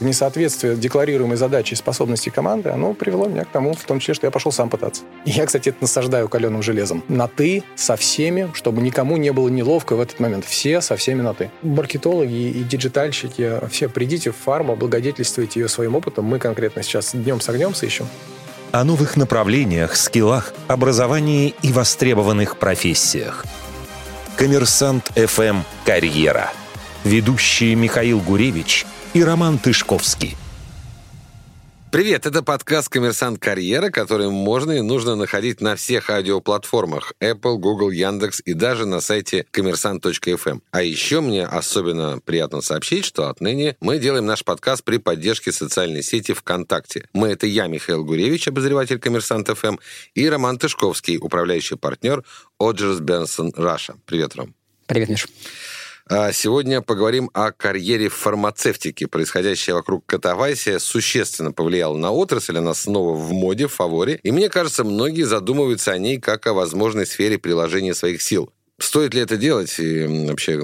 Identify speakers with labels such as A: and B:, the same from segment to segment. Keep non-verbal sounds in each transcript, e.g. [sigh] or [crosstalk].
A: Несоответствие декларируемой задачи и способностей команды, оно привело меня к тому, в том числе, что я пошел сам пытаться. И я, кстати, это насаждаю каленым железом. На «ты» со всеми, чтобы никому не было неловко в этот момент. Все со всеми на «ты». Маркетологи и диджитальщики, все придите в фарму, облагодетельствуйте ее своим опытом. Мы конкретно сейчас днем с огнем сыщем
B: о новых направлениях, скиллах, образовании и востребованных профессиях. Коммерсант ФМ «Карьера». Ведущие Михаил Гуревич и Роман Тышковский –
C: Привет, это подкаст «Коммерсант Карьера», который можно и нужно находить на всех аудиоплатформах Apple, Google, Яндекс и даже на сайте коммерсант.фм. А еще мне особенно приятно сообщить, что отныне мы делаем наш подкаст при поддержке социальной сети ВКонтакте. Мы — это я, Михаил Гуревич, обозреватель «Коммерсант ФМ», и Роман Тышковский, управляющий партнер Оджерс Бенсон Раша. Привет, Ром.
D: Привет, Миш.
C: А сегодня поговорим о карьере в фармацевтике. Происходящее вокруг Катавайси существенно повлияло на отрасль, она снова в моде, в фаворе. И мне кажется, многие задумываются о ней как о возможной сфере приложения своих сил. Стоит ли это делать и вообще,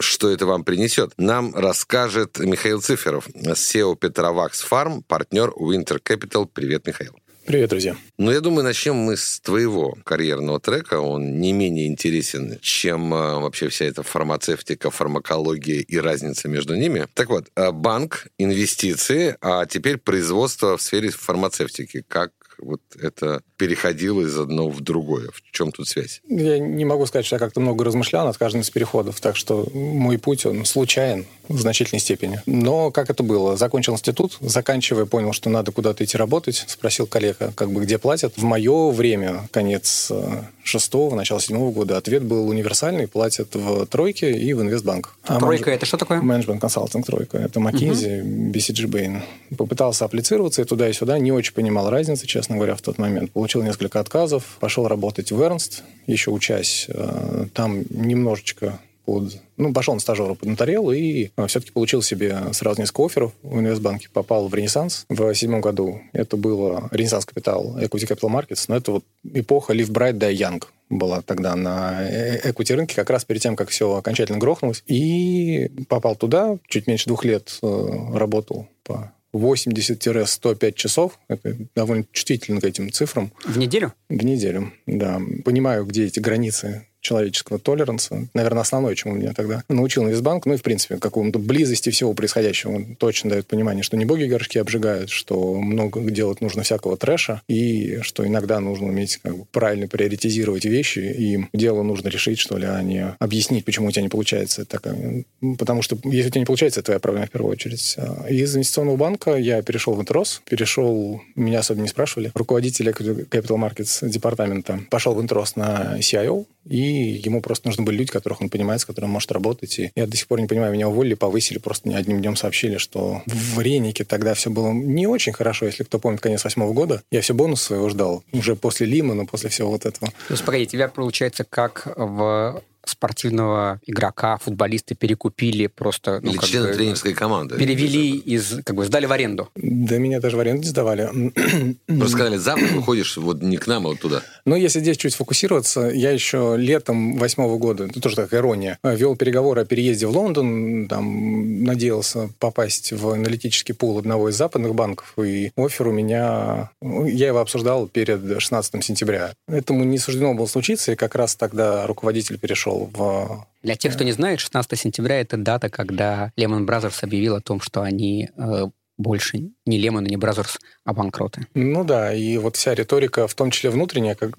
C: что это вам принесет? Нам расскажет Михаил Циферов, SEO Петровакс Фарм, партнер Winter Capital. Привет, Михаил.
A: Привет, друзья.
C: Ну, я думаю, начнем мы с твоего карьерного трека. Он не менее интересен, чем э, вообще вся эта фармацевтика, фармакология и разница между ними. Так вот, э, банк, инвестиции, а теперь производство в сфере фармацевтики. Как вот это переходило из одного в другое? В чем тут связь?
A: Я не могу сказать, что я как-то много размышлял над каждым из переходов, так что мой путь, он случайен в значительной степени. Но как это было? Закончил институт, заканчивая, понял, что надо куда-то идти работать, спросил коллега, как бы где платят. В мое время, конец э, шестого, начало седьмого года, ответ был универсальный, платят в тройке и в инвестбанк.
D: А тройка менедж... это что такое?
A: Менеджмент консалтинг тройка. Это McKinsey, угу. BCG Bain. Попытался апплицироваться и туда, и сюда, не очень понимал разницы, честно говоря, в тот момент. Получил несколько отказов, пошел работать в Эрнст, еще учась. Э, там немножечко под... Ну, пошел на стажера под нотариал и э, все-таки получил себе сразу несколько офферов в инвестбанке. Попал в Ренессанс в седьмом году. Это было Ренессанс Капитал, Equity Capital Markets, но это вот эпоха Live Bright, Die Young была тогда на equity рынке, как раз перед тем, как все окончательно грохнулось. И попал туда, чуть меньше двух лет э, работал по 80-105 часов. Это довольно чувствительно к этим цифрам.
D: В неделю?
A: В неделю, да. Понимаю, где эти границы человеческого толеранса. Наверное, основное, чему меня тогда научил Инвестбанк. Ну и, в принципе, какому-то близости всего происходящего. Он точно дает понимание, что не боги горшки обжигают, что много делать нужно всякого трэша, и что иногда нужно уметь как бы, правильно приоритизировать вещи, и дело нужно решить, что ли, а не объяснить, почему у тебя не получается. Так, потому что если у тебя не получается, это твоя проблема в первую очередь. Из инвестиционного банка я перешел в Интрос, перешел, меня особо не спрашивали, руководитель Capital Markets департамента пошел в Интрос на CIO, и ему просто нужны были люди, которых он понимает, с которыми он может работать. И я до сих пор не понимаю, меня уволили, повысили, просто не одним днем сообщили, что в Ренике тогда все было не очень хорошо, если кто помнит конец восьмого года. Я все бонус своего ждал. Уже после Лимана, после всего вот этого.
D: То есть, погоди, тебя, получается, как в спортивного игрока, футболисты перекупили просто...
C: Ну, Или члены бы, тренерской команды.
D: Перевели из... Как бы сдали в аренду.
A: Да меня даже в аренду не сдавали.
C: Просто сказали, завтра выходишь вот не к нам, а вот туда.
A: Ну, если здесь чуть фокусироваться, я еще летом восьмого года, это тоже такая ирония, вел переговоры о переезде в Лондон, там надеялся попасть в аналитический пул одного из западных банков, и офер у меня... Я его обсуждал перед 16 сентября. Этому не суждено было случиться, и как раз тогда руководитель перешел в...
D: Для тех, кто не знает, 16 сентября — это дата, когда Lehman Brothers объявил о том, что они э, больше не Lehman и не Brothers, а банкроты.
A: Ну да, и вот вся риторика, в том числе внутренняя, как...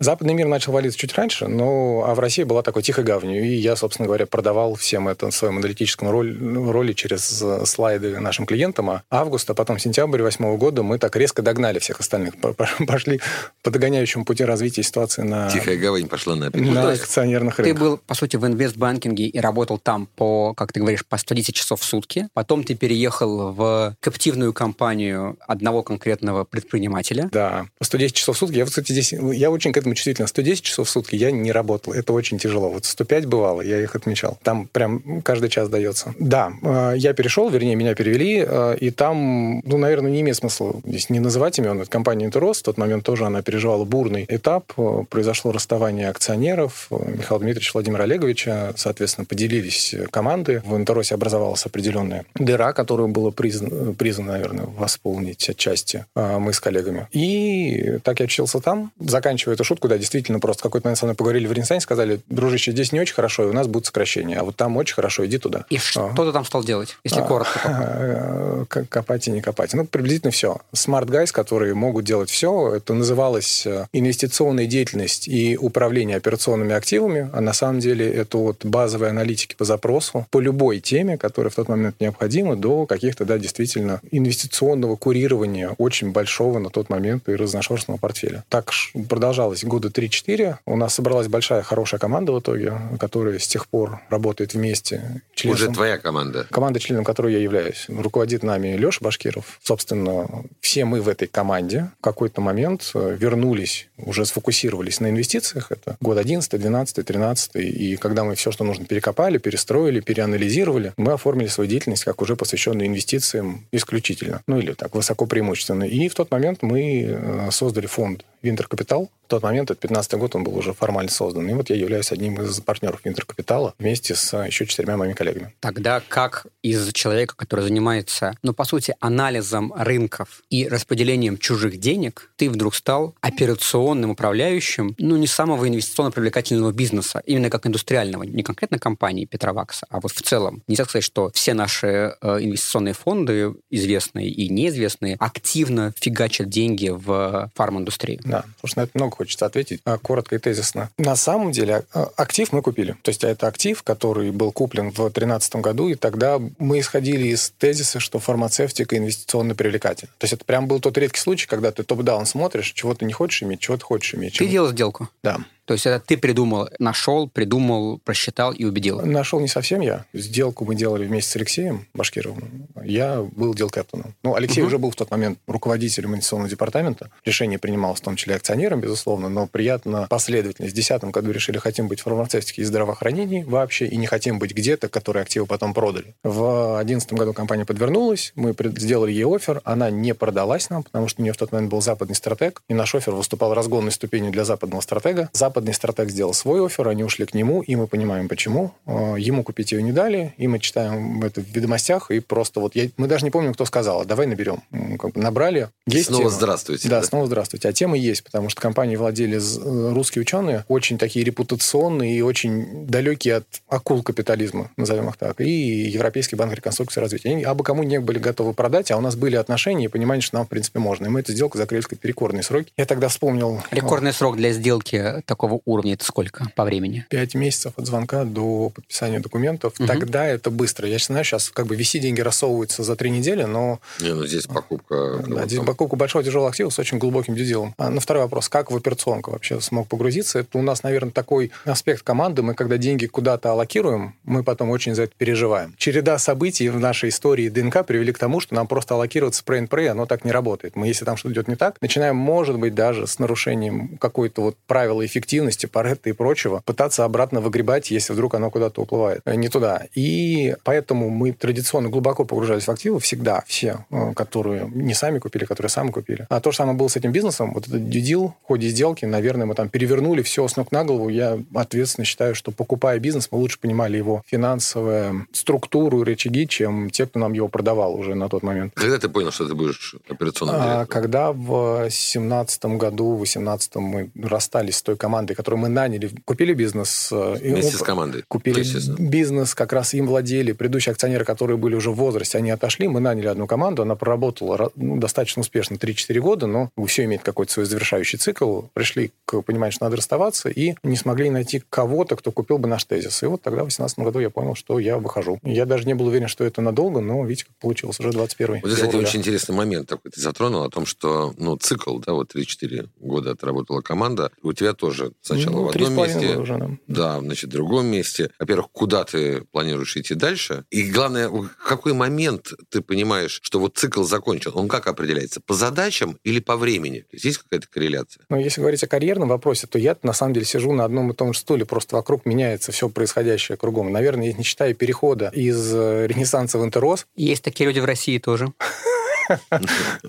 A: западный мир начал валиться чуть раньше, но а в России была такой тихой гаванью, и я, собственно говоря, продавал всем это в своем аналитическом роли, роли через э, слайды нашим клиентам, а август, а потом сентябрь восьмого года мы так резко догнали всех остальных, [laughs] пошли по догоняющему пути развития ситуации на...
C: Тихая гавань пошла на,
A: на акционерных рынках.
D: Ты был, по сути, в инвестбанкинге и работал там по, как ты говоришь, по 110 часов в сутки, потом ты переехал в каптивную компанию компанию одного конкретного предпринимателя.
A: Да, 110 часов в сутки. Я, кстати, здесь, я очень к этому чувствителен. 110 часов в сутки я не работал. Это очень тяжело. Вот 105 бывало, я их отмечал. Там прям каждый час дается. Да, э, я перешел, вернее, меня перевели, э, и там, ну, наверное, не имеет смысла здесь не называть имен. Это компания «Интерос». В тот момент тоже она переживала бурный этап. Э, произошло расставание акционеров. Михаил Дмитриевич Владимир Олеговича, соответственно, поделились команды. В «Интеросе» образовалась определенная дыра, которую было признано, признано наверное, восполнить отчасти мы с коллегами. И так я учился там. Заканчивая эту шутку, да, действительно, просто какой-то момент со мной поговорили в Ренессансе, сказали, дружище, здесь не очень хорошо, и у нас будет сокращение, а вот там очень хорошо, иди туда.
D: И что ты там стал делать, если а, коротко? [laughs]
A: Копать и не копать. Ну, приблизительно все. Smart Guys, которые могут делать все, это называлось э, инвестиционная деятельность и управление операционными активами, а на самом деле это вот базовые аналитики по запросу по любой теме, которая в тот момент необходима, до каких-то, да, действительно инвестиционного курирования очень большого на тот момент и разношерстного портфеля. Так продолжалось года 3-4. У нас собралась большая, хорошая команда в итоге, которая с тех пор работает вместе.
C: Членом, Уже твоя команда?
A: Команда, членом которой я являюсь. Руководит нами Леша Башкиров. Собственно, все мы в этой команде в какой-то момент э, вернулись, уже сфокусировались на инвестициях. Это год 11, 12, 13. И когда мы все, что нужно, перекопали, перестроили, переанализировали, мы оформили свою деятельность как уже посвященную инвестициям исключительно. Ну или так, высоко преимущественно. И в тот момент мы э, создали фонд Винтер Капитал. В тот момент, это 15 год, он был уже формально создан. И вот я являюсь одним из партнеров Винтер Капитала вместе с еще четырьмя моими коллегами.
D: Тогда как из человека, который занимается, ну, по сути, анализом рынков и распределением чужих денег, ты вдруг стал операционным управляющим, ну, не самого инвестиционно привлекательного бизнеса, именно как индустриального, не конкретно компании Петровакса, а вот в целом. Нельзя сказать, что все наши э, инвестиционные фонды, известные и неизвестные, активно фигачат деньги в фарм-индустрию.
A: Да, потому что на это много хочется ответить а, коротко и тезисно. На самом деле а, актив мы купили. То есть это актив, который был куплен в 2013 году, и тогда мы исходили из тезиса, что фармацевтика инвестиционно привлекательна. То есть это прям был тот редкий случай, когда ты топ-даун смотришь, чего ты не хочешь иметь, чего ты хочешь иметь.
D: Ты делал сделку?
A: Да.
D: То есть это ты придумал, нашел, придумал, просчитал и убедил?
A: Нашел не совсем я. Сделку мы делали вместе с Алексеем Башкировым. Я был дел капитаном. Ну, Алексей угу. уже был в тот момент руководителем инвестиционного департамента. Решение принималось в том числе акционером, безусловно, но приятно последовательно. В 2010 году решили, хотим быть в фармацевтике и здравоохранении вообще, и не хотим быть где-то, которые активы потом продали. В 2011 году компания подвернулась, мы сделали ей офер, она не продалась нам, потому что у нее в тот момент был западный стратег, и наш офер выступал разгонной ступенью для западного стратега. Западный стратег сделал свой офер, они ушли к нему, и мы понимаем, почему. А, ему купить ее не дали, и мы читаем это в ведомостях, и просто вот я, мы даже не помним, кто сказал, «А давай наберем. Как бы набрали.
C: Есть снова тема. здравствуйте.
A: Да, да, снова здравствуйте. А тема есть, потому что компании владели э, русские ученые, очень такие репутационные и очень далекие от акул капитализма, назовем их так, и Европейский банк реконструкции и развития. Они абы кому не были готовы продать, а у нас были отношения и понимание, что нам, в принципе, можно. И мы эту сделку закрыли в рекордные сроки. Я тогда вспомнил...
D: Рекордный срок для сделки такого уровня это сколько по времени?
A: Пять месяцев от звонка до подписания документов. Угу. Тогда это быстро. Я знаю, сейчас как бы VC деньги рассовываются за три недели, но...
C: Не, ну здесь покупка...
A: Да, здесь покупка большого тяжелого актива с очень глубоким дьюдилом. А, на второй вопрос. Как в операционку вообще смог погрузиться? Это у нас, наверное, такой аспект команды. Мы, когда деньги куда-то аллокируем, мы потом очень за это переживаем. Череда событий в нашей истории ДНК привели к тому, что нам просто аллокировать spray and pray, оно так не работает. Мы, если там что-то идет не так, начинаем, может быть, даже с нарушением какой-то вот правила эффективности, Паретта и прочего, пытаться обратно выгребать, если вдруг оно куда-то уплывает. Э, не туда. И поэтому мы традиционно глубоко погружались в активы всегда, все, э, которые не сами купили, которые сами купили. А то же самое было с этим бизнесом. Вот этот дюдил в ходе сделки, наверное, мы там перевернули все с ног на голову. Я ответственно считаю, что покупая бизнес, мы лучше понимали его финансовую структуру, рычаги, чем те, кто нам его продавал уже на тот момент.
C: Когда ты понял, что ты будешь операционным
A: а, Когда в семнадцатом году, в восемнадцатом мы расстались с той командой, которую мы наняли, купили бизнес.
C: Э, Вместе с командой.
A: Купили бизнес, как раз им владели. Предыдущие акционеры, которые были уже в возрасте, они отошли. Мы наняли одну команду, она проработала ну, достаточно успешно 3-4 года, но все имеет какой-то свой завершающий цикл. Пришли к пониманию, что надо расставаться, и не смогли найти кого-то, кто купил бы наш тезис. И вот тогда, в 2018 году, я понял, что я выхожу. Я даже не был уверен, что это надолго, но видите, как получилось, уже 21
C: Вот, кстати, очень интересный момент такой ты затронул, о том, что ну, цикл, да, вот 3-4 года отработала команда, у тебя тоже сначала
A: Ну,
C: в одном месте.
A: уже, да.
C: Да, значит, в другом месте. Во-первых, куда ты планируешь идти дальше? И главное, в какой момент ты понимаешь, что вот цикл закончен? Он как определяется? По задачам или по времени? То есть есть какая-то корреляция?
A: Но если говорить о карьерном вопросе, то я на самом деле сижу на одном и том же стуле, просто вокруг меняется все происходящее кругом. Наверное, не считая перехода из э, Ренессанса в Интерос,
D: Есть такие люди в России тоже. [laughs]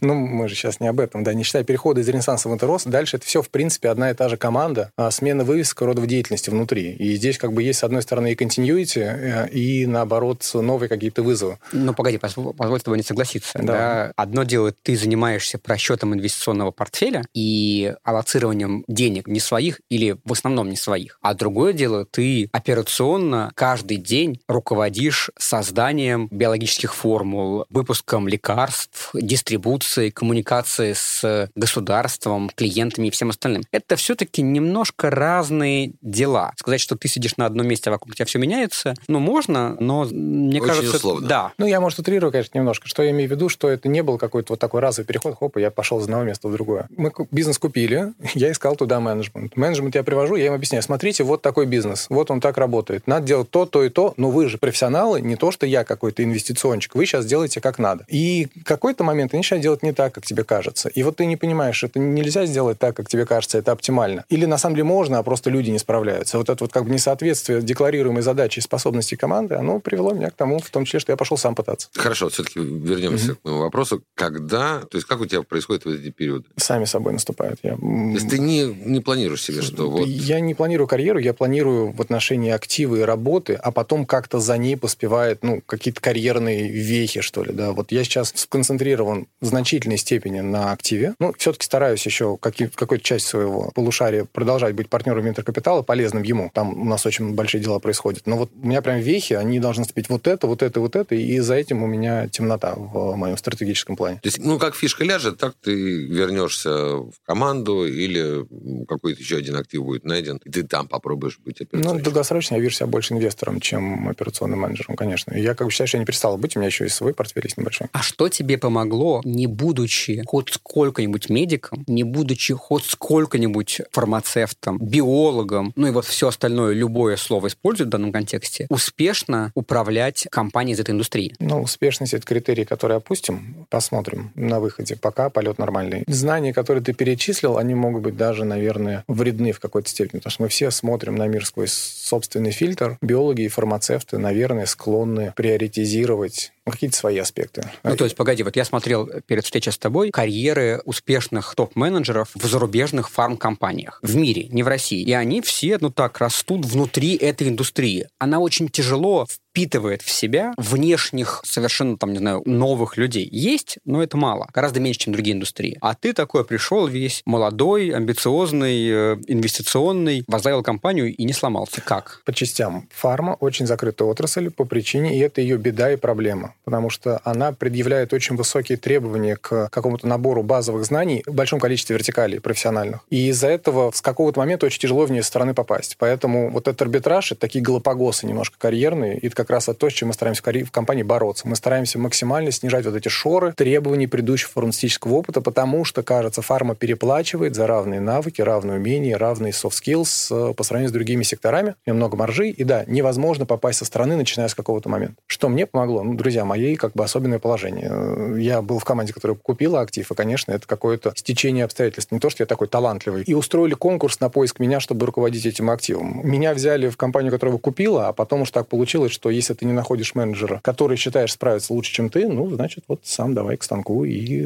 A: ну, мы же сейчас не об этом, да, не считая перехода из Ренессанса в Интерос, дальше это все, в принципе, одна и та же команда, а смена вывесок родов деятельности внутри. И здесь как бы есть, с одной стороны, и continuity, э, и, наоборот, новые какие-то вызовы.
D: Ну, погоди, позв- позволь с тобой не согласиться.
A: Да.
D: Одно дело, ты занимаешься просчетом инвестиционного портфеля и аллоцированием денег не своих или в основном не своих. А другое дело, ты операционно каждый день руководишь созданием биологических формул, выпуском лекарств, дистрибуцией, коммуникацией с государством, клиентами и всем остальным. Это все-таки немножко разные дела. Сказать, что ты сидишь на одном месте, а вокруг тебя все меняется, ну, можно, но мне
C: Очень
D: кажется...
C: условно.
D: Да,
A: Ну, я, может, утрирую, конечно, немножко. Что я имею в виду, что это не был какой-то вот такой разовый переход, хоп, и я пошел из одного места в другое. Мы бизнес купили, [laughs] я искал туда менеджмент. Менеджмент я привожу, я им объясняю, смотрите, вот такой бизнес, вот он так работает. Надо делать то, то и то, но вы же профессионалы, не то, что я какой-то инвестициончик. Вы сейчас делаете как надо. И в какой-то момент они начинают делать не так, как тебе кажется. И вот ты не понимаешь, это нельзя сделать так, как тебе кажется, это оптимально. Или на самом деле можно, а просто люди не справляются. Вот это вот как бы несоответствие декларируемой задачи и способностей команды, оно привело меня к тому, в том числе, что я пошел сам пытаться.
C: Хорошо, все-таки вернемся к моему вопросу. Когда, то есть как у тебя происходят вот эти периоды?
A: Сами собой наступают. Я,
C: То есть ты не, не планируешь себе, что вот...
A: Я не планирую карьеру, я планирую в отношении активы и работы, а потом как-то за ней поспевает, ну, какие-то карьерные вехи, что ли, да. Вот я сейчас сконцентрирован в значительной степени на активе. Ну, все-таки стараюсь еще какую-то часть своего полушария продолжать быть партнером венture-капитала, полезным ему. Там у нас очень большие дела происходят. Но вот у меня прям вехи, они должны наступить вот это, вот это, вот это, и за этим у меня темнота в моем стратегическом плане.
C: То есть, ну, как фишка ляжет, так ты вернешься в команду или какой-то еще один актив будет найден, и ты там попробуешь быть
A: Ну,
C: операционщиком.
A: долгосрочно я вижу себя больше инвестором, чем операционным менеджером, конечно. Я как бы считаю, что я не перестал быть, у меня еще и свой портфель есть небольшой.
D: А что тебе помогло, не будучи хоть сколько-нибудь медиком, не будучи хоть сколько-нибудь фармацевтом, биологом, ну и вот все остальное, любое слово используют в данном контексте, успешно управлять компанией из этой индустрии?
A: Ну, успешность – это критерий, который опустим, посмотрим на выходе. Пока полет нормальный. Знания, которые ты перечислил, они могут быть даже, наверное, вредны в какой-то степени, потому что мы все смотрим на мир сквозь собственный фильтр. Биологи и фармацевты, наверное, склонны приоритизировать какие-то свои аспекты.
D: Ну, то есть, погоди, вот я смотрел перед встречей с тобой карьеры успешных топ-менеджеров в зарубежных фармкомпаниях в мире, не в России. И они все, ну так, растут внутри этой индустрии. Она очень тяжело впитывает в себя внешних, совершенно, там, не знаю, новых людей. Есть, но это мало. Гораздо меньше, чем другие индустрии. А ты такой пришел весь молодой, амбициозный, э, инвестиционный, возглавил компанию и не сломался. Как?
A: по частям. Фарма очень закрытая отрасль по причине, и это ее беда и проблема, потому что она предъявляет очень высокие требования к какому-то набору базовых знаний в большом количестве вертикалей профессиональных. И из-за этого с какого-то момента очень тяжело в нее стороны попасть. Поэтому вот этот арбитраж, это такие галапагосы немножко карьерные, и это как раз то, с чем мы стараемся в компании бороться. Мы стараемся максимально снижать вот эти шоры требований предыдущего фармацевтического опыта, потому что, кажется, фарма переплачивает за равные навыки, равные умения, равные soft skills э, по сравнению с другими секторами. У много маржи, и да, невозможно попасть со стороны, начиная с какого-то момента. Что мне помогло? Ну, друзья мои, как бы особенное положение. Я был в команде, которая купила актив, и, конечно, это какое-то стечение обстоятельств. Не то, что я такой талантливый. И устроили конкурс на поиск меня, чтобы руководить этим активом. Меня взяли в компанию, которая его купила, а потом уж так получилось, что если ты не находишь менеджера, который считаешь справится лучше, чем ты, ну, значит, вот сам давай к станку и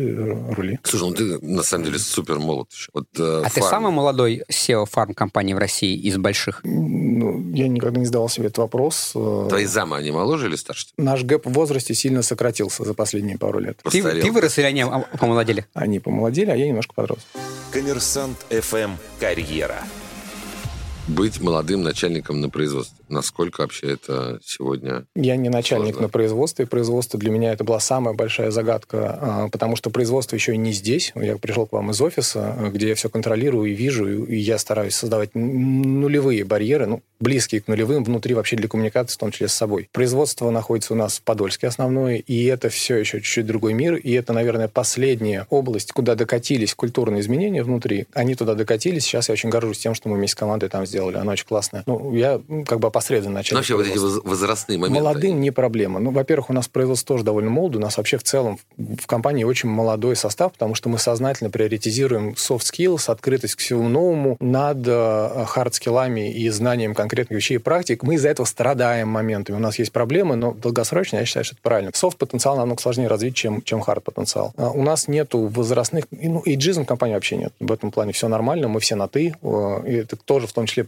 A: рули.
C: Слушай, ну ты на самом деле супер молод еще. Вот, э,
D: А ты
C: фарм.
D: самый молодой SEO фармкомпании в России из больших?
A: Ну, я никогда не задавал себе этот вопрос. Э,
C: Твои замы, они моложе или старше?
A: Наш гэп в возрасте сильно сократился за последние пару лет.
D: Ты, ты вырос или они помолодели?
A: Они помолодели, а я немножко подрос.
B: Коммерсант ФМ «Карьера».
C: Быть молодым начальником на производстве? Насколько вообще это сегодня
A: Я не начальник
C: сложно?
A: на производстве. Производство для меня это была самая большая загадка, а, потому что производство еще и не здесь. Я пришел к вам из офиса, где я все контролирую и вижу, и я стараюсь создавать нулевые барьеры, ну, близкие к нулевым внутри вообще для коммуникации, в том числе с собой. Производство находится у нас в Подольске основное, и это все еще чуть-чуть другой мир, и это, наверное, последняя область, куда докатились культурные изменения внутри. Они туда докатились. Сейчас я очень горжусь тем, что мы вместе с командой там сделали. Оно очень классное. Ну, я как бы опосредованно начал.
C: Вообще вот эти воз- возрастные моменты.
A: Молодым не проблема. Ну, во-первых, у нас производство тоже довольно молодое. У нас вообще в целом в компании очень молодой состав, потому что мы сознательно приоритизируем soft skills, открытость к всему новому над э, хард-скиллами и знанием конкретных вещей и практик. Мы из-за этого страдаем моментами. У нас есть проблемы, но долгосрочно я считаю, что это правильно. Софт-потенциал намного сложнее развить, чем, чем хард-потенциал. А У нас нету возрастных... и, Ну, эйджизм в компании вообще нет. В этом плане все нормально, мы все на «ты». э, И это тоже в том числе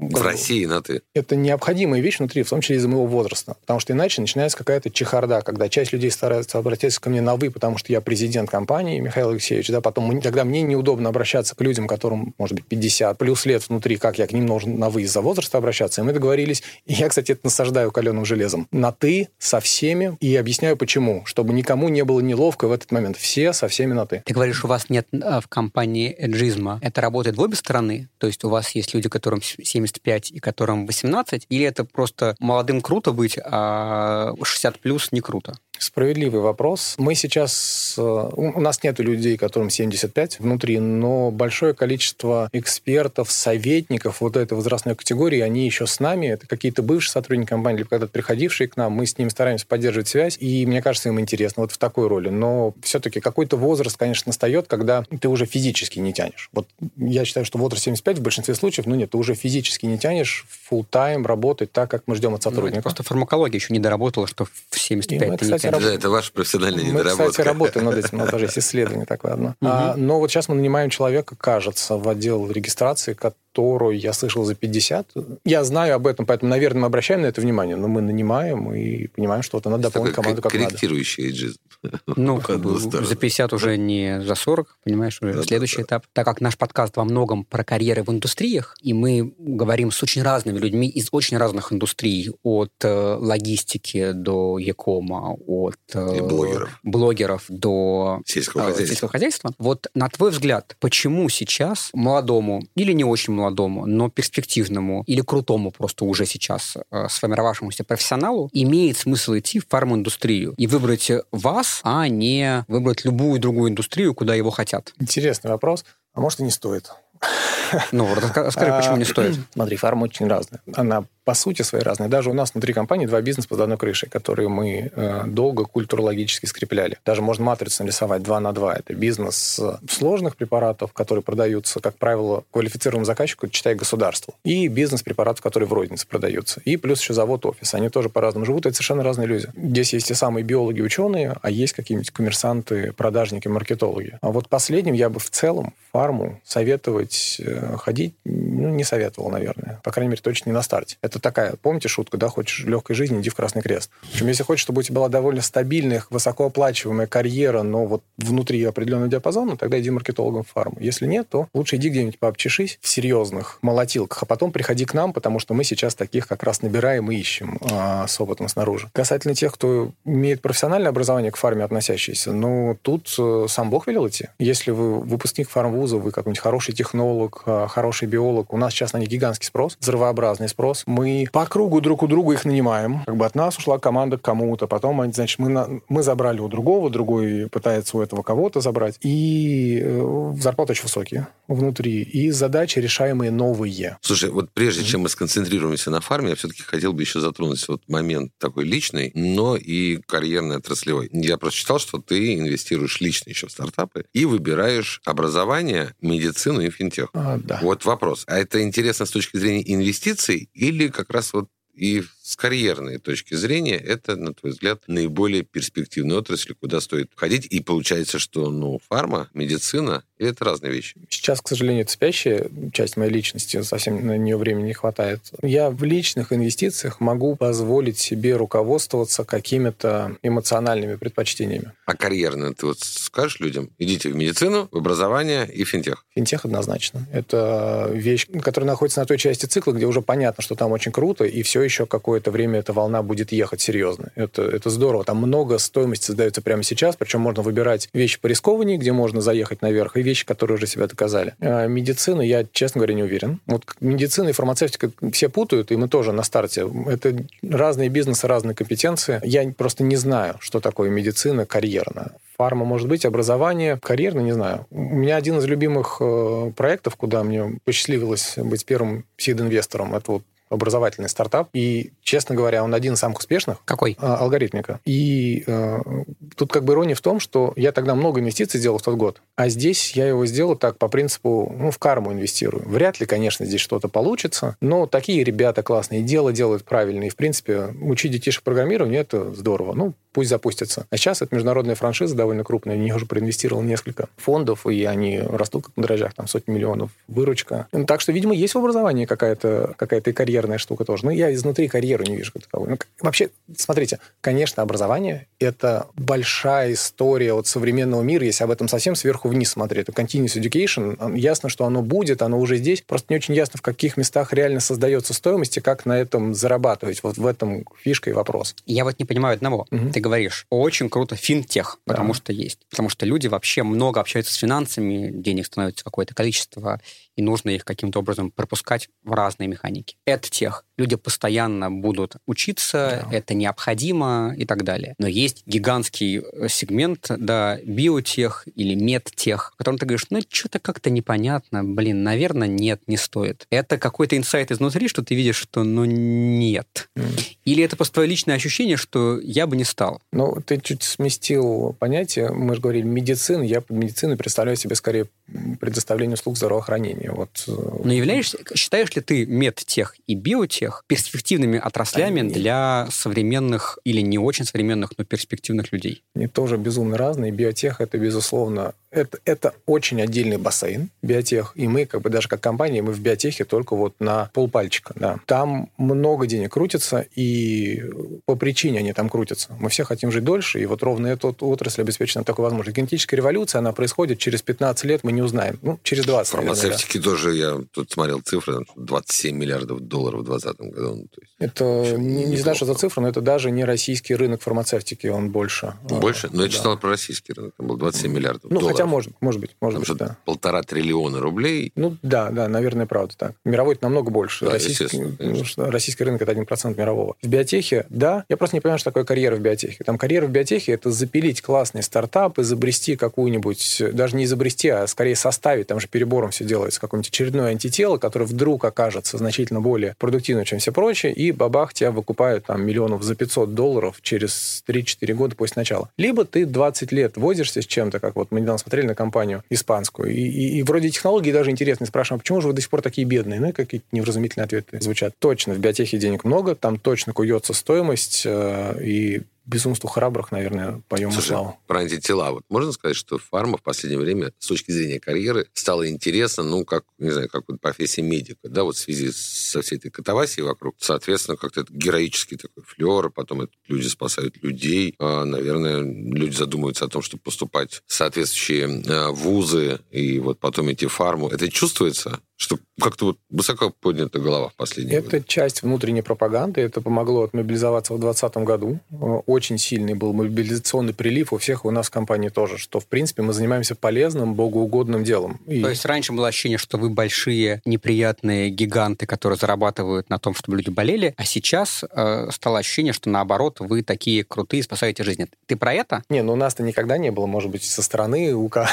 C: В России на ты.
A: это необходимая вещь внутри, в том числе из-за моего возраста. Потому что иначе начинается какая-то чехарда, когда часть людей старается обратиться ко мне на «вы», потому что я президент компании, Михаил Алексеевич, да, потом тогда мне неудобно обращаться к людям, которым, может быть, 50 плюс лет внутри, как я к ним должен на «вы» из-за возраста обращаться. И мы договорились, и я, кстати, это насаждаю каленым железом, на «ты» со всеми, и объясняю, почему, чтобы никому не было неловко в этот момент. Все со всеми на «ты».
D: Ты говоришь, у вас нет э, в компании эджизма. Это работает в обе стороны? То есть у вас есть люди, которым с- 75 и которым 18? Или это просто молодым круто быть, а 60 плюс не круто?
A: Справедливый вопрос. Мы сейчас... э, У нас нет людей, которым 75 внутри, но большое количество экспертов, советников вот этой возрастной категории, они еще с нами. Это какие-то бывшие сотрудники компании, либо когда-то приходившие к нам. Мы с ними стараемся поддерживать связь, и мне кажется, им интересно вот в такой роли. Но все-таки какой-то возраст, конечно, настает, когда ты уже физически не тянешь. Вот я считаю, что возраст 75 в большинстве случаев, ну нет, ты уже физически не тянешь full тайм работать так, как мы ждем от
D: Ну, это
A: сотрудника.
D: просто фармакология еще не доработала, что в
A: И
D: 75
A: мы,
D: ты не
A: кстати.
C: Да, это ваша профессиональная
A: Мы,
C: недоработка.
A: кстати, работаем над этим. У нас даже есть исследование такое одно. А, но вот сейчас мы нанимаем человека, кажется, в отдел регистрации, которую я слышал за 50. Я знаю об этом, поэтому, наверное, мы обращаем на это внимание, но мы нанимаем и понимаем, что это надо дополнить
C: Такой
A: команду как надо.
C: корректирующий эйджизм.
D: Ну,
C: одну сторону.
D: за 50 уже не за 40, понимаешь, уже следующий этап. Так как наш подкаст во многом про карьеры в индустриях, и мы говорим с очень разными людьми из очень разных индустрий, от э, логистики до Якома, от э,
C: блогеров.
D: блогеров до
C: Сельского
D: э,
C: хозяйства.
D: сельского хозяйства. Вот на твой взгляд, почему сейчас молодому или не очень молодому, но перспективному или крутому просто уже сейчас э, сформировавшемуся профессионалу имеет смысл идти в фарминдустрию и выбрать вас, а не выбрать любую другую индустрию, куда его хотят?
A: Интересный вопрос. А может, и не стоит.
D: Ну, вот раска- скажи, [laughs] почему не
A: А,
D: стоит? [clears throat]
A: Смотри, фарма очень разная. Она по сути своей разная. Даже у нас внутри компании два бизнеса под одной крышей, которые мы э, долго культурологически скрепляли. Даже можно матрицу нарисовать 2 на 2. Это бизнес э, сложных препаратов, которые продаются, как правило, квалифицированному заказчику, читай государству. И бизнес препаратов, которые в рознице продаются. И плюс еще завод-офис. Они тоже по-разному живут. Это совершенно разные люди. Здесь есть те самые биологи, ученые, а есть какие-нибудь коммерсанты, продажники, маркетологи. А вот последним я бы в целом фарму советовать э, ходить ну, не советовал, наверное. По крайней мере, точно не на старте. Это такая, помните шутку, да, хочешь легкой жизни, иди в Красный Крест. Причем, если хочешь, чтобы у тебя была довольно стабильная, высокооплачиваемая карьера, но вот внутри определенного диапазона, тогда иди маркетологом в фарму. Если нет, то лучше иди где-нибудь пообчешись в серьезных молотилках, а потом приходи к нам, потому что мы сейчас таких как раз набираем и ищем а, с опытом снаружи. Касательно тех, кто имеет профессиональное образование к фарме относящееся, ну, тут э, сам Бог велел идти. Если вы выпускник фармвуза, вы какой-нибудь хороший технолог, а, хороший биолог, у нас сейчас на них гигантский спрос, взрывообразный спрос. Мы по кругу друг у друга их нанимаем. Как бы от нас ушла команда к кому-то, потом, они, значит, мы, на- мы забрали у другого, другой пытается у этого кого-то забрать. И э, зарплаты очень высокие внутри. И задачи решаемые новые.
C: Слушай, вот прежде чем мы сконцентрируемся на фарме, я все-таки хотел бы еще затронуть вот момент такой личный, но и карьерный отраслевой. Я просто читал, что ты инвестируешь лично еще в стартапы и выбираешь образование, медицину и финтех.
A: А, да.
C: Вот вопрос. А это интересно с точки зрения инвестиций или как раз вот и с карьерной точки зрения это, на твой взгляд, наиболее перспективная отрасль, куда стоит ходить? И получается, что ну, фарма, медицина это разные вещи?
A: Сейчас, к сожалению, это спящая часть моей личности, совсем на нее времени не хватает. Я в личных инвестициях могу позволить себе руководствоваться какими-то эмоциональными предпочтениями.
C: А карьерно ты вот скажешь людям, идите в медицину, в образование и финтех?
A: Финтех однозначно. Это вещь, которая находится на той части цикла, где уже понятно, что там очень круто, и все еще какое-то время эта волна будет ехать серьезно. Это, это здорово. Там много стоимости создается прямо сейчас, причем можно выбирать вещи порискованнее, где можно заехать наверх, и вещи, которые уже себя доказали. А медицина, я, честно говоря, не уверен. Вот медицина и фармацевтика все путают, и мы тоже на старте. Это разные бизнесы, разные компетенции. Я просто не знаю, что такое медицина карьерная фарма, может быть, образование, карьерно, не знаю. У меня один из любимых э, проектов, куда мне посчастливилось быть первым сид-инвестором, это вот образовательный стартап. И, честно говоря, он один из самых успешных.
D: Какой?
A: А, алгоритмика. И э, тут как бы ирония в том, что я тогда много инвестиций сделал в тот год, а здесь я его сделал так по принципу, ну, в карму инвестирую. Вряд ли, конечно, здесь что-то получится, но такие ребята классные, дело делают правильно. И, в принципе, учить детишек программированию – это здорово. Ну, пусть запустятся. А сейчас это международная франшиза довольно крупная. В нее уже проинвестировал несколько фондов, и они растут как на дрожжах, там сотни миллионов выручка. Так что, видимо, есть в образовании какая-то какая карьерная штука тоже. Но я изнутри карьеру не вижу как. Ну, вообще, смотрите, конечно, образование – это большая история от современного мира, если об этом совсем сверху вниз смотреть. То continuous education, ясно, что оно будет, оно уже здесь. Просто не очень ясно, в каких местах реально создается стоимость и как на этом зарабатывать. Вот в этом фишка и вопрос.
D: Я вот не понимаю одного. Угу. Ты говоришь, очень круто финтех, потому да. что есть. Потому что люди вообще много общаются с финансами, денег становится какое-то количество, и нужно их каким-то образом пропускать в разные механики. Это тех. Люди постоянно будут учиться, да. это необходимо и так далее. Но есть гигантский э, сегмент, да, биотех или медтех, в котором ты говоришь, ну, что-то как-то непонятно, блин, наверное, нет, не стоит. Это какой-то инсайт изнутри, что ты видишь, что, ну, нет. Mm. Или это просто твое личное ощущение, что я бы не стал?
A: Ну, ты чуть сместил понятие. Мы же говорили медицина. Я под медициной представляю себе скорее предоставление услуг здравоохранения. Вот. Э,
D: Но являешься, считаешь ли ты медтех и биотех перспективными отраслями Они... для современных или не очень современных, но перспективных людей?
A: Они тоже безумно разные. Биотех — это, безусловно, это, это очень отдельный бассейн, биотех. И мы, как бы даже как компания, мы в биотехе только вот на полпальчика. Да. Там много денег крутится, и по причине они там крутятся. Мы все хотим жить дольше, и вот ровно эта отрасль обеспечена такой возможностью. Генетическая революция, она происходит через 15 лет, мы не узнаем. Ну, через 20.
C: Фармацевтики наверное, да. тоже, я тут смотрел цифры, 27 миллиардов долларов в 2020 году. Ну, то есть,
A: это, не, не знаю, что за цифра, но это даже не российский рынок фармацевтики, он больше.
C: Больше? Но ну, я да. читал про российский рынок, там был 27 миллиардов
A: ну,
C: долларов.
A: Хотя может, может быть, может Потому быть, да.
C: Полтора триллиона рублей.
A: Ну да, да, наверное, правда так. Мировой это намного больше. Да, российский, российский рынок это 1% мирового. В биотехе, да, я просто не понимаю, что такое карьера в биотехе. Там карьера в биотехе это запилить классный стартап, изобрести какую-нибудь, даже не изобрести, а скорее составить, там же перебором все делается, какое-нибудь очередное антитело, которое вдруг окажется значительно более продуктивным, чем все прочее, и бабах, тебя выкупают там миллионов за 500 долларов через 3-4 года после начала. Либо ты 20 лет возишься с чем-то, как вот мы недавно смотрели на компанию испанскую. И, и, и вроде технологии даже интересные. Спрашиваем, а почему же вы до сих пор такие бедные? Ну, и какие-то невразумительные ответы звучат. Точно, в биотехе денег много, там точно куется стоимость, э, и безумству храбрых, наверное, поем Слушай, славу.
C: Про антитела. Вот можно сказать, что фарма в последнее время с точки зрения карьеры стала интересна, ну, как, не знаю, как вот профессия медика, да, вот в связи со всей этой катавасией вокруг. Соответственно, как-то это героический такой флер, потом это люди спасают людей. А, наверное, люди задумываются о том, чтобы поступать в соответствующие а, вузы и вот потом идти в фарму. Это чувствуется? Что как-то вот высоко поднята голова в последние
A: Это годы. часть внутренней пропаганды. Это помогло отмобилизоваться в 2020 году. Очень сильный был мобилизационный прилив у всех, у нас в компании тоже, что, в принципе, мы занимаемся полезным, богоугодным делом.
D: И... То есть раньше было ощущение, что вы большие, неприятные гиганты, которые зарабатывают на том, чтобы люди болели, а сейчас э, стало ощущение, что, наоборот, вы такие крутые, спасаете жизни. Ты про это?
A: Не, ну у нас-то никогда не было, может быть, со стороны у
C: кого-то...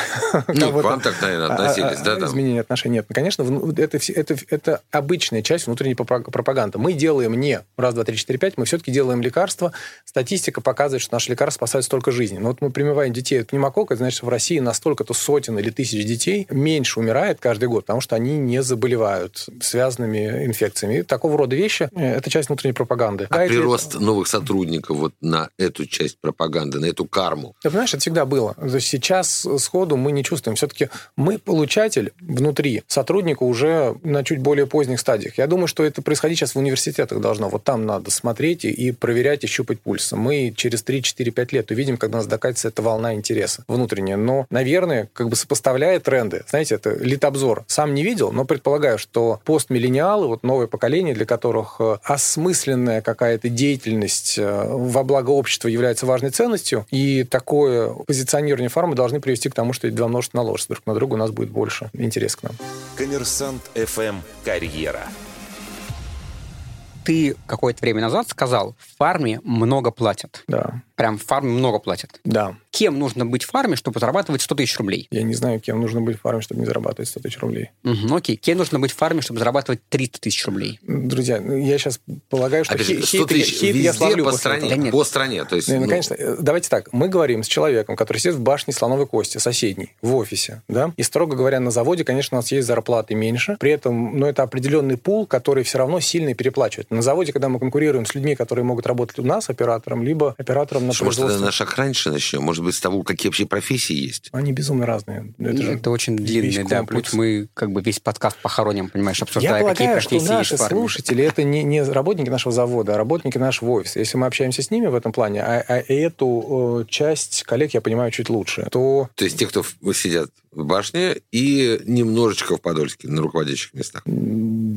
C: Ну, к вам так, наверное, относились, а, да?
A: Изменения отношений нет. Конечно, это, это, это обычная часть внутренней пропаганды. Мы делаем не раз, два, три, четыре, пять, мы все-таки делаем лекарства. Статистика показывает, что наши лекарства спасают столько жизней. Но вот мы прививаем детей от пневмокока, это значит, что в России настолько-то сотен или тысяч детей меньше умирает каждый год, потому что они не заболевают связанными инфекциями. И такого рода вещи э, – это часть внутренней пропаганды.
C: А прирост это... новых сотрудников вот на эту часть пропаганды, на эту карму?
A: Ты понимаешь, это всегда было. Сейчас сходу мы не чувствуем. Все-таки мы получатель внутри сотрудника уже на чуть более поздних стадиях. Я думаю, что это происходить сейчас в университетах должно. Вот там надо смотреть и проверять, и щупать пульс. Мы через 3-4-5 лет увидим, когда нас докатится эта волна интереса внутренняя. Но, наверное, как бы сопоставляя тренды, знаете, это литобзор. Сам не видел, но предполагаю, что постмиллениалы, вот новое поколение, для которых э, осмысленная какая-то деятельность э, во благо общества является важной ценностью, и такое позиционирование фармы должны привести к тому, что эти два множества наложатся друг на друга, у нас будет больше интереса к нам.
B: Коммерсант FM «Карьера»
D: ты какое-то время назад сказал, в фарме много платят.
A: Да.
D: Прям в фарме много платят.
A: Да.
D: Кем нужно быть в фарме, чтобы зарабатывать 100 тысяч рублей?
A: Я не знаю, кем нужно быть в фарме, чтобы не зарабатывать 100 тысяч рублей.
D: Угу, окей. Кем нужно быть в фарме, чтобы зарабатывать 300 тысяч рублей?
A: Друзья, я сейчас полагаю, что
C: Опять, хит, 100 тысяч хит, везде я славлю по стране. Да нет. По стране. То есть,
A: ну, ну, конечно, давайте так. Мы говорим с человеком, который сидит в башне слоновой кости, соседней, в офисе. Да? И, строго говоря, на заводе, конечно, у нас есть зарплаты меньше. При этом, но ну, это определенный пул, который все равно сильно переплачивает. На заводе, когда мы конкурируем с людьми, которые могут работать у нас оператором, либо оператором на
C: Что, Может, тогда на шаг раньше начнем? Может быть, с того, какие вообще профессии есть?
A: Они безумно разные.
D: Это, же это очень длинный да, путь. Мы как бы весь подкаст похороним, понимаешь, обсуждая,
A: Я полагаю,
D: какие
A: что наши слушатели это не, не работники нашего завода, а работники нашего офиса. Если мы общаемся с ними в этом плане, а, а эту э, часть коллег я понимаю чуть лучше, то...
C: То есть те, кто сидят в башне и немножечко в Подольске на руководящих местах.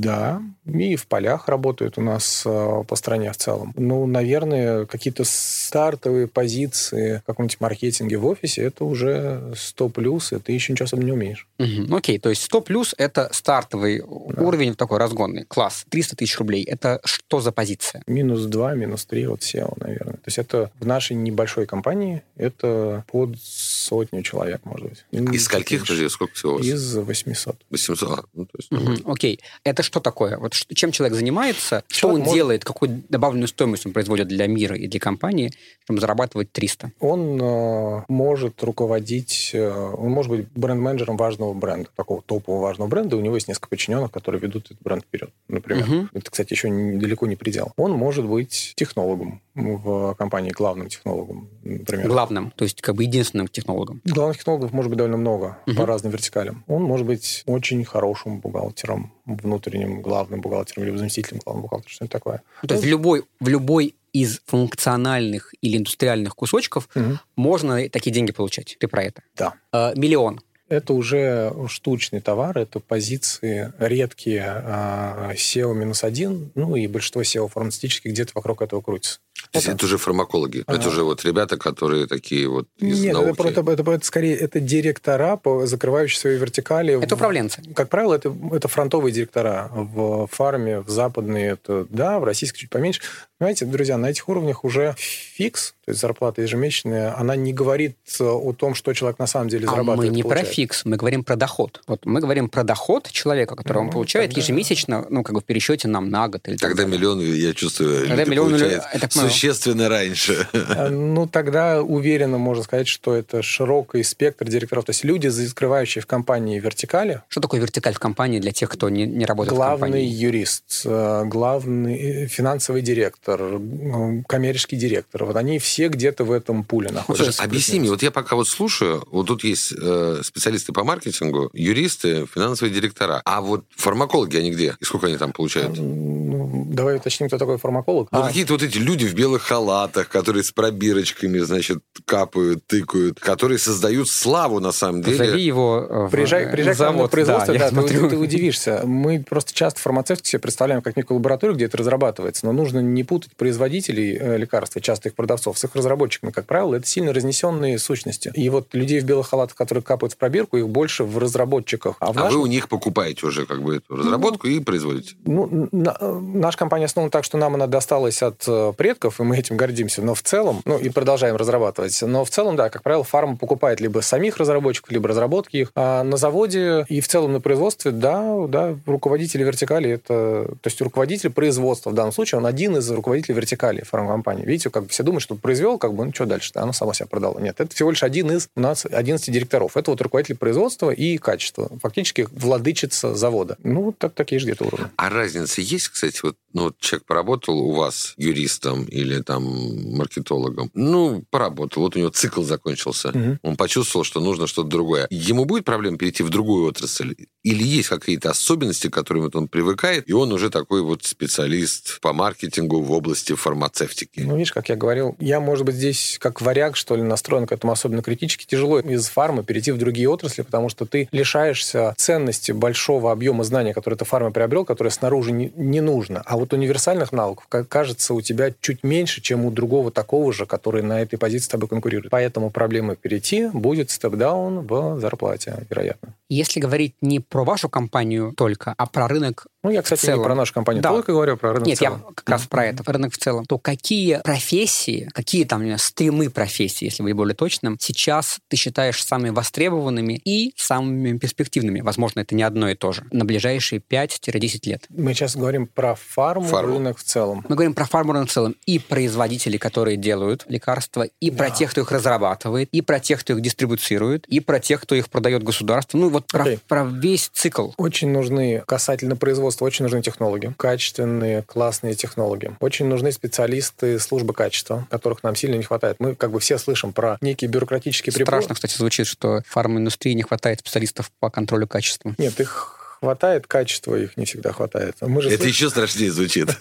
A: Да, и в полях работают у нас э, по стране в целом. Ну, наверное, какие-то стартовые позиции в каком-нибудь маркетинге в офисе, это уже 100 плюс, и ты еще ничего особо не умеешь.
D: Угу. Окей, то есть 100 плюс – это стартовый да. уровень такой разгонный. Класс. 300 тысяч рублей. Это что за позиция?
A: Минус 2, минус 3 от SEO, наверное. То есть это в нашей небольшой компании это под сотню человек, может быть.
C: Из скольких, подожди, сколько всего у вас?
A: Из 800.
C: 800, а, ну, то есть...
D: Угу, окей. Это что такое? Вот чем человек занимается, что он может... делает, какую добавленную стоимость он производит для мира и для компании, чтобы зарабатывать 300?
A: Он э, может руководить, э, он может быть бренд-менеджером важного бренда, такого топового важного бренда, у него есть несколько подчиненных, которые ведут этот бренд вперед, например. Угу. Это, кстати, еще не, далеко не предел. Он может быть технологом в компании, главным технологом, например.
D: Главным, то есть как бы единственным технологом.
A: Главных технологов может быть довольно много угу. по разным вертикалям. Он может быть очень хорошим бухгалтером, внутренним главным бухгалтером или заместителем главного бухгалтера, что-нибудь такое.
D: То есть в любой, в любой из функциональных или индустриальных кусочков угу. можно такие деньги получать. Ты про это?
A: Да.
D: Э, миллион
A: это уже штучный товар, это позиции редкие а, SEO минус один, ну и большинство SEO фармацевтических где-то вокруг этого крутится.
C: То есть это уже фармакологи, ага. это уже вот ребята, которые такие вот из
A: Нет,
C: науки.
A: Это, это, это, это скорее это директора, по, закрывающие свои вертикали.
D: Это управленцы.
A: Как правило, это, это фронтовые директора. В фарме, в западные, это да, в российской чуть поменьше. Понимаете, друзья, на этих уровнях уже фикс, то есть зарплата ежемесячная, она не говорит о том, что человек на самом деле зарабатывает.
D: А мы не
A: получает.
D: про фикс, мы говорим про доход. Вот мы говорим про доход человека, который ну, он получает тогда... ежемесячно, ну, как бы в пересчете нам на год. Или
C: тогда миллион, я чувствую, тогда миллион, это существенно раньше.
A: А, ну, тогда уверенно можно сказать, что это широкий спектр директоров. То есть люди, закрывающие в компании вертикали.
D: Что такое вертикаль в компании для тех, кто не, не работает
A: главный
D: в компании?
A: Главный юрист, э, главный финансовый директор, директор, коммерческий директор. Вот они все где-то в этом пуле находятся.
C: Слушай, объясни мне, вот я пока вот слушаю, вот тут есть э, специалисты по маркетингу, юристы, финансовые директора. А вот фармакологи, они где? И сколько они там получают?
A: Ну, давай уточним, кто такой фармаколог.
C: Ну, а... какие-то вот эти люди в белых халатах, которые с пробирочками, значит, капают, тыкают, которые создают славу на самом деле.
D: Позови его в
A: Приезжай, приезжай завод. к нам на производство, да, да ты, ты удивишься. Мы просто часто фармацевтики себе представляем как некую лабораторию, где это разрабатывается, но нужно не путать производителей э, лекарства, часто их продавцов, с их разработчиками, как правило, это сильно разнесенные сущности. И вот людей в белых халатах, которые капают в пробирку, их больше в разработчиках.
C: А, в а нашем... вы у них покупаете уже как бы эту разработку ну, и производите?
A: Ну, на, наша компания основана так, что нам она досталась от э, предков, разработчиков, и мы этим гордимся. Но в целом, ну и продолжаем разрабатывать. Но в целом, да, как правило, фарма покупает либо самих разработчиков, либо разработки их. А на заводе и в целом на производстве, да, да, руководители вертикали это... То есть руководитель производства в данном случае, он один из руководителей вертикали фармкомпании. Видите, как все думают, что произвел, как бы, ну что дальше? Оно само себя продало. Нет, это всего лишь один из у нас 11 директоров. Это вот руководитель производства и качества. Фактически владычица завода. Ну, так, такие же где-то уровни.
C: А разница есть, кстати, вот, ну, вот человек поработал у вас юристом или там маркетологом, ну, поработал, вот у него цикл закончился, угу. он почувствовал, что нужно что-то другое. Ему будет проблема перейти в другую отрасль? Или есть какие-то особенности, к которым вот он привыкает, и он уже такой вот специалист по маркетингу в области фармацевтики?
A: Ну, видишь, как я говорил, я, может быть, здесь как варяг, что ли, настроен к этому особенно критически. Тяжело из фармы перейти в другие отрасли, потому что ты лишаешься ценности большого объема знаний, которые ты в фарме приобрел, которые снаружи не, не нужно. А вот универсальных навыков, как кажется, у тебя чуть меньше, чем у другого такого же, который на этой позиции с тобой конкурирует. Поэтому проблема перейти будет степ-даун в зарплате, вероятно.
D: Если говорить не про вашу компанию только, а про рынок
A: ну, я, кстати, не про нашу компанию да. только говорю, а про рынок
D: Нет,
A: в целом.
D: я как раз про это, про рынок в целом. То какие профессии, какие там знаю, стримы профессий, если быть более точным, сейчас ты считаешь самыми востребованными и самыми перспективными? Возможно, это не одно и то же. На ближайшие 5-10 лет.
A: Мы сейчас говорим про фарму, фарму, рынок в целом.
D: Мы говорим про фарму, рынок в целом. И производители, которые делают лекарства, и да. про тех, кто их разрабатывает, и про тех, кто их дистрибуцирует, и про тех, кто их продает государству. Ну, вот okay. про, про весь цикл.
A: Очень нужны касательно производства производства очень нужны технологи, качественные, классные технологи. Очень нужны специалисты службы качества, которых нам сильно не хватает. Мы как бы все слышим про некие бюрократические
D: препоны. Страшно, кстати, звучит, что фарминдустрии не хватает специалистов по контролю качества.
A: Нет, их хватает, качества их не всегда хватает.
C: Мы же Это слышим... еще страшнее звучит. [laughs]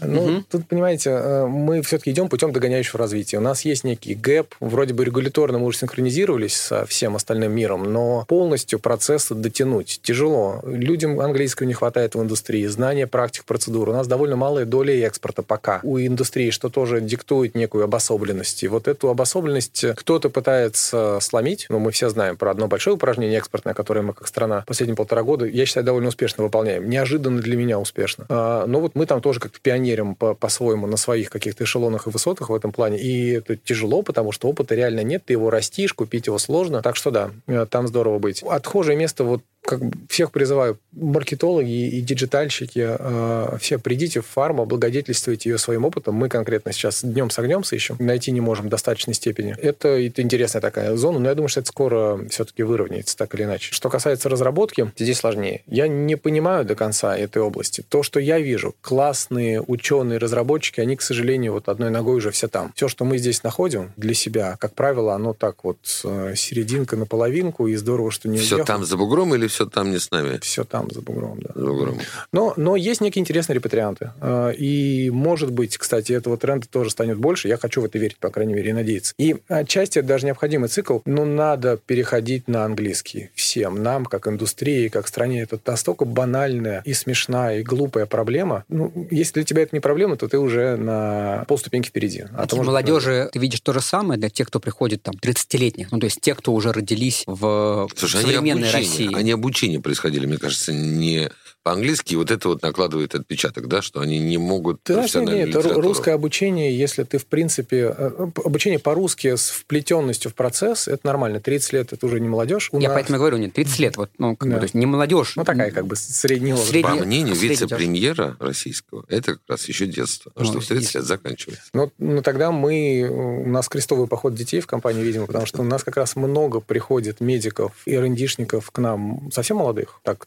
A: Ну, тут, понимаете, э, мы все-таки идем путем догоняющего развития. У нас есть некий гэп, вроде бы регуляторно мы уже синхронизировались со всем остальным миром, но полностью процесс дотянуть тяжело. Людям английского не хватает в индустрии, знания практик, процедур. У нас довольно малая доля экспорта пока у индустрии, что тоже диктует некую обособленность. И вот эту обособленность кто-то пытается сломить, но мы все знаем про одно большое упражнение экспортное, которое мы как страна последние полтора полтора года, я считаю, довольно успешно выполняем. Неожиданно для меня успешно. А, но вот мы там тоже как-то пионерим по- по-своему на своих каких-то эшелонах и высотах в этом плане. И это тяжело, потому что опыта реально нет, ты его растишь, купить его сложно. Так что да, э, там здорово быть. Отхожее место вот как всех призываю, маркетологи и диджитальщики, э, все придите в фарму, облагодетельствуйте ее своим опытом. Мы конкретно сейчас днем с огнем ищем, найти не можем в достаточной степени. Это, это интересная такая зона, но я думаю, что это скоро все-таки выровняется, так или иначе. Что касается разработки, здесь сложнее. Я не понимаю до конца этой области. То, что я вижу, классные ученые, разработчики, они, к сожалению, вот одной ногой уже все там. Все, что мы здесь находим для себя, как правило, оно так вот э, серединка на половинку, и здорово, что не
C: Все уехал. там за бугром или все там не с нами.
A: Все там, за бугром, да.
C: За бугром.
A: Но, но есть некие интересные репатрианты. А, и, может быть, кстати, этого тренда тоже станет больше. Я хочу в это верить, по крайней мере, и надеяться. И отчасти это даже необходимый цикл, но надо переходить на английский. Всем нам, как индустрии, как стране. Это настолько банальная и смешная, и глупая проблема. Ну, если для тебя это не проблема, то ты уже на полступеньки впереди.
D: А, а то, молодежи ты видишь то же самое для тех, кто приходит там 30-летних. Ну, то есть те, кто уже родились в Слушай, современной
C: они
D: России.
C: Они обучения происходили, мне кажется, не по-английски, вот это вот накладывает отпечаток, да, что они не могут
A: Ты знаешь, нет, русское обучение, если ты, в принципе, э, обучение по-русски с вплетенностью в процесс, это нормально. 30 лет это уже не молодежь.
D: У Я нас... поэтому говорю, нет, 30 лет, вот, ну, как да. бы, то есть не молодежь.
A: Ну, такая как бы средний возраст.
C: Средний... По мнению вице-премьера российского, это как раз еще детство, ну, что в 30 лет заканчивается.
A: Ну, ну, тогда мы, у нас крестовый поход детей в компании, видимо, потому что у нас как раз много приходит медиков и рндишников к нам совсем молодых, так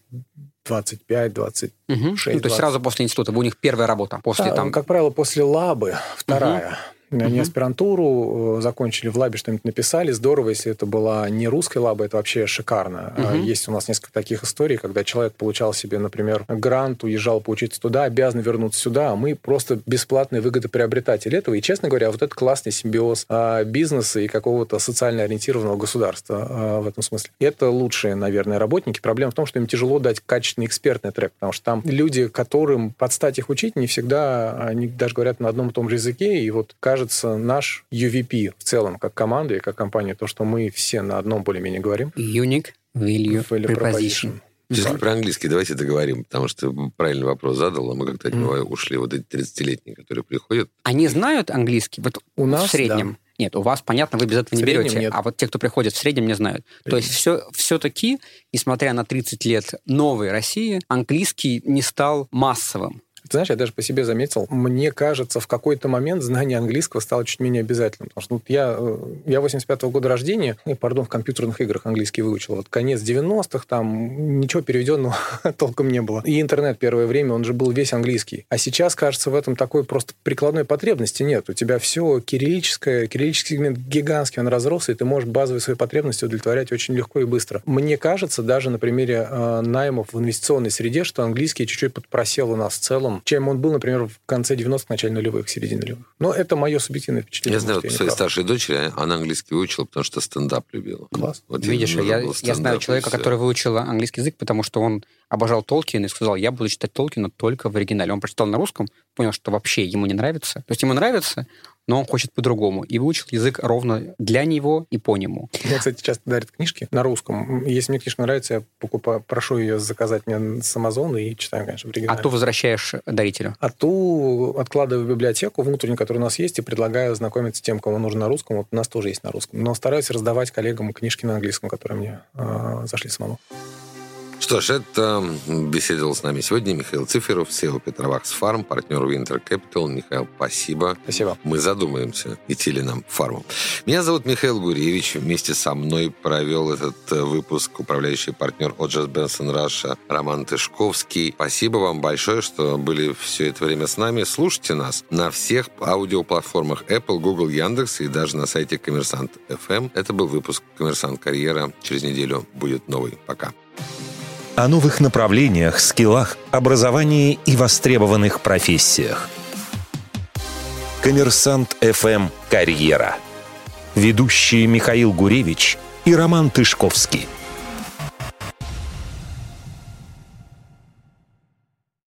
A: 25, 26. Угу. 20.
D: Ну, то есть сразу после института. У них первая работа. После, да, там...
A: Как правило, после лабы вторая. Угу. Они угу. аспирантуру э, закончили, в лабе что-нибудь написали. Здорово, если это была не русская лаба, это вообще шикарно. Угу. Есть у нас несколько таких историй, когда человек получал себе, например, грант, уезжал поучиться туда, обязан вернуться сюда, а мы просто бесплатные выгодоприобретатели этого. И, честно говоря, вот это классный симбиоз а, бизнеса и какого-то социально ориентированного государства а, в этом смысле. Это лучшие, наверное, работники. Проблема в том, что им тяжело дать качественный экспертный трек, потому что там люди, которым подстать их учить, не всегда, они даже говорят на одном и том же языке, и вот каждый кажется, наш UVP в целом, как команда и как компания, то, что мы все на одном более-менее говорим.
D: Unique Value, value Proposition.
C: Все-таки про английский давайте договорим, потому что правильный вопрос задал, а мы как-то от него ушли. Вот эти 30-летние, которые приходят.
D: Они знают английский? Вот
A: У нас,
D: в среднем.
A: да.
D: Нет, у вас, понятно, вы без этого не
A: среднем
D: берете,
A: нет.
D: а вот те, кто приходит в среднем, не знают. То есть все, все-таки, несмотря на 30 лет новой России, английский не стал массовым.
A: Ты знаешь, я даже по себе заметил, мне кажется, в какой-то момент знание английского стало чуть менее обязательным. Потому что вот я, э, я 85-го года рождения, и, пардон, в компьютерных играх английский выучил. Вот конец 90-х, там ничего переведенного [laughs] толком не было. И интернет первое время, он же был весь английский. А сейчас, кажется, в этом такой просто прикладной потребности нет. У тебя все кириллическое, кириллический сегмент гигантский, он разросся, и ты можешь базовые свои потребности удовлетворять очень легко и быстро. Мне кажется, даже на примере э, наймов в инвестиционной среде, что английский чуть-чуть подпросел у нас в целом, чем он был, например, в конце 90-х, начале нулевых, середине нулевых. Но это мое субъективное впечатление.
C: Я знаю,
A: не
C: своей
A: прав.
C: старшей дочери, она английский выучила, потому что стендап любила.
A: Класс.
C: Вот
D: Видишь, я, я знаю человека, который выучил английский язык, потому что он обожал Толкина и сказал, я буду читать Толкина только в оригинале. Он прочитал на русском, понял, что вообще ему не нравится. То есть ему нравится, но он хочет по-другому. И выучил язык ровно для него и по нему.
A: Мне, кстати, часто дарят книжки на русском. Если мне книжка нравится, я покупаю, прошу ее заказать мне с Амазона и читаю, конечно, в
D: А
A: оригинале.
D: то возвращаешь дарителю.
A: А ту откладываю в библиотеку внутреннюю, которая у нас есть, и предлагаю знакомиться с тем, кому нужно на русском. Вот у нас тоже есть на русском. Но стараюсь раздавать коллегам книжки на английском, которые мне э, зашли самому.
C: Что ж, это беседовал с нами сегодня Михаил Циферов, SEO Петровакс Фарм, партнер Winter Capital. Михаил, спасибо.
A: Спасибо.
C: Мы задумаемся, идти ли нам в фарму. Меня зовут Михаил Гуревич. Вместе со мной провел этот э, выпуск управляющий партнер Оджас Бенсон Раша Роман Тышковский. Спасибо вам большое, что были все это время с нами. Слушайте нас на всех аудиоплатформах Apple, Google, Яндекс и даже на сайте Коммерсант FM. Это был выпуск Коммерсант Карьера. Через неделю будет новый. Пока.
E: О новых направлениях, скиллах, образовании и востребованных профессиях. Коммерсант ФМ «Карьера». Ведущие Михаил Гуревич и Роман Тышковский –